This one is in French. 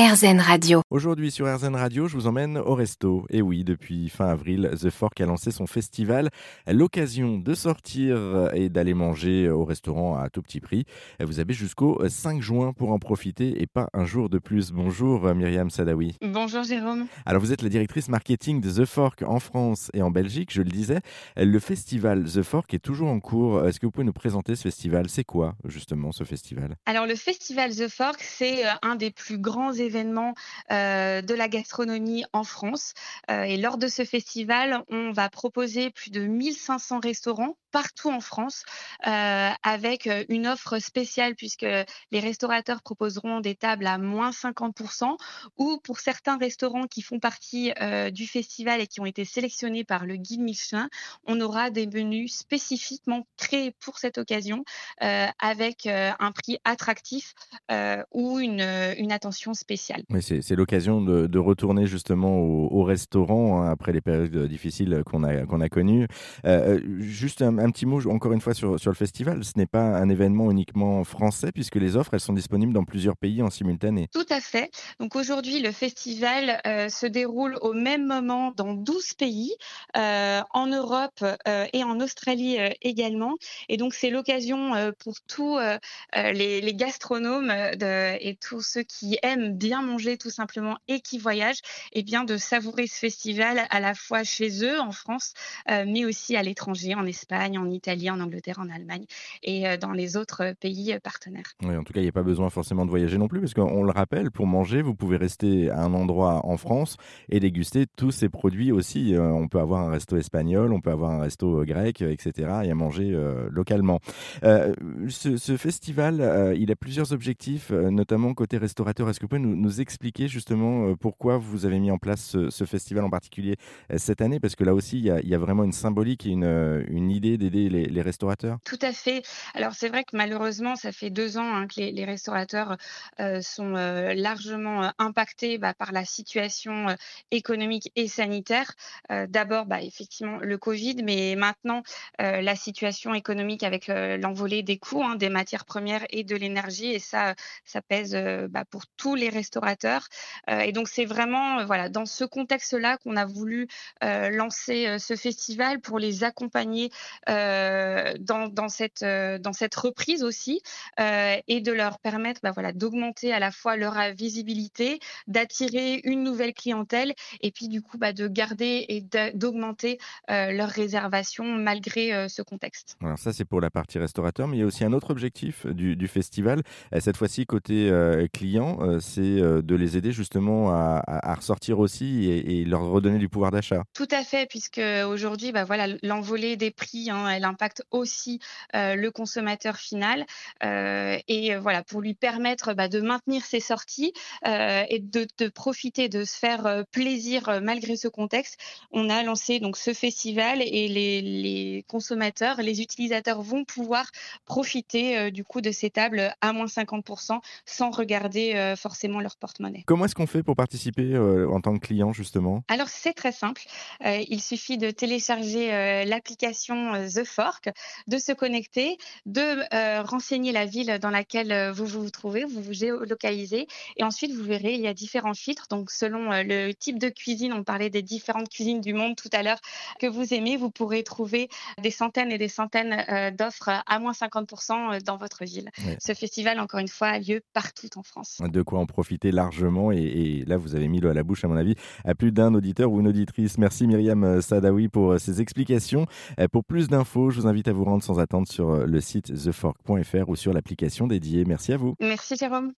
RZN Radio. Aujourd'hui sur RZN Radio, je vous emmène au resto. Et oui, depuis fin avril, The Fork a lancé son festival. L'occasion de sortir et d'aller manger au restaurant à tout petit prix. Vous avez jusqu'au 5 juin pour en profiter et pas un jour de plus. Bonjour Myriam Sadawi. Bonjour Jérôme. Alors vous êtes la directrice marketing de The Fork en France et en Belgique, je le disais. Le festival The Fork est toujours en cours. Est-ce que vous pouvez nous présenter ce festival? C'est quoi justement ce festival? Alors le festival The Fork, c'est euh, un des plus grands événements euh, de la gastronomie en France. Euh, et lors de ce festival, on va proposer plus de 1500 restaurants partout en France euh, avec une offre spéciale puisque les restaurateurs proposeront des tables à moins 50% ou pour certains restaurants qui font partie du festival et qui ont été sélectionnés par le guide Michelin, on aura des menus spécifiquement créés pour cette occasion avec un prix attractif ou une, attention spéciale. Oui, c'est l'occasion de, retourner justement au, restaurant hein, après les périodes difficiles qu'on a, qu'on a connues. juste un, un, petit mot, encore une fois, sur, le festival. Ce n'est pas un événement uniquement français, puisque les offres, elles sont disponibles dans plusieurs pays en simultané. Tout à fait. Donc aujourd'hui, le festival euh, se déroule au même moment dans 12 pays, euh, en Europe euh, et en Australie également. Et donc, c'est l'occasion pour tous les, gastronomes et tous ceux qui aiment bien manger tout simplement et qui voyagent, et eh bien de savourer ce festival à la fois chez eux, en France, mais aussi à l'étranger, en Espagne, en Italie, en Angleterre, en Allemagne et euh, dans les autres euh, pays euh, partenaires. En tout cas, il n'y a pas besoin forcément de voyager non plus, parce qu'on le rappelle, pour manger, vous pouvez rester à un endroit en France et déguster tous ces produits aussi. On peut avoir un resto espagnol, on peut avoir un resto grec, etc., et à manger localement. ce, festival, il a plusieurs objectifs, notamment côté restaurateur. Est-ce que vous pouvez nous, expliquer justement pourquoi vous avez mis en place ce, festival en particulier cette année? Parce que là aussi, il y a, il y a vraiment une symbolique et une, une idée d'aider les, restaurateurs? Tout à fait. Alors c'est vrai que malheureusement, ça fait deux ans hein, que les, restaurateurs euh, sont euh, largement euh, impactés bah, par la situation économique et sanitaire. D'abord, bah, effectivement, le Covid, mais maintenant, la situation économique avec l'envolée des coûts, hein, des matières premières et de l'énergie, et ça, ça pèse bah, pour tous les restaurateurs. et donc c'est vraiment voilà, dans ce contexte-là qu'on a voulu lancer ce festival pour les accompagner dans, dans, cette, euh, dans cette reprise aussi euh, et de leur permettre bah, voilà, d'augmenter à la fois leur visibilité, d'attirer une nouvelle clientèle et puis du coup bah, de garder et d'augmenter leurs réservations malgré ce contexte. Alors ça c'est pour la partie restaurateur, mais il y a aussi un autre objectif du, du festival, cette fois-ci côté client, c'est de les aider justement à, à, ressortir aussi et, et, leur redonner du pouvoir d'achat. Tout à fait, puisque aujourd'hui, bah, voilà, l'envolée des prix Hein, elle impacte aussi le consommateur final. et voilà, pour lui permettre bah, de maintenir ses sorties et de, profiter, de se faire plaisir malgré ce contexte, on a lancé donc ce festival et les, consommateurs, les utilisateurs vont pouvoir profiter du coup de ces tables à moins 50% sans regarder forcément leur porte-monnaie. Comment est-ce qu'on fait pour participer en tant que client justement? Alors c'est très simple. il suffit de télécharger l'application The Fork, de se connecter, de euh, renseigner la ville dans laquelle euh, vous vous trouvez, vous vous géolocalisez, et ensuite vous verrez, il y a différents filtres. Donc selon euh, le type de cuisine, on parlait des différentes cuisines du monde tout à l'heure que vous aimez, vous pourrez trouver des centaines et des centaines d'offres à moins 50% dans votre ville. Ce festival, encore une fois, a lieu partout en France. De quoi en profiter largement, et, là vous avez mis l'eau à la bouche, à mon avis, à plus d'un auditeur ou une auditrice. Merci Myriam Sadawi pour ces explications. Pour plus d'infos, je vous invite à vous rendre sans attendre sur euh, le site thefork.fr ou sur l'application dédiée. Merci à vous. Merci Jérôme.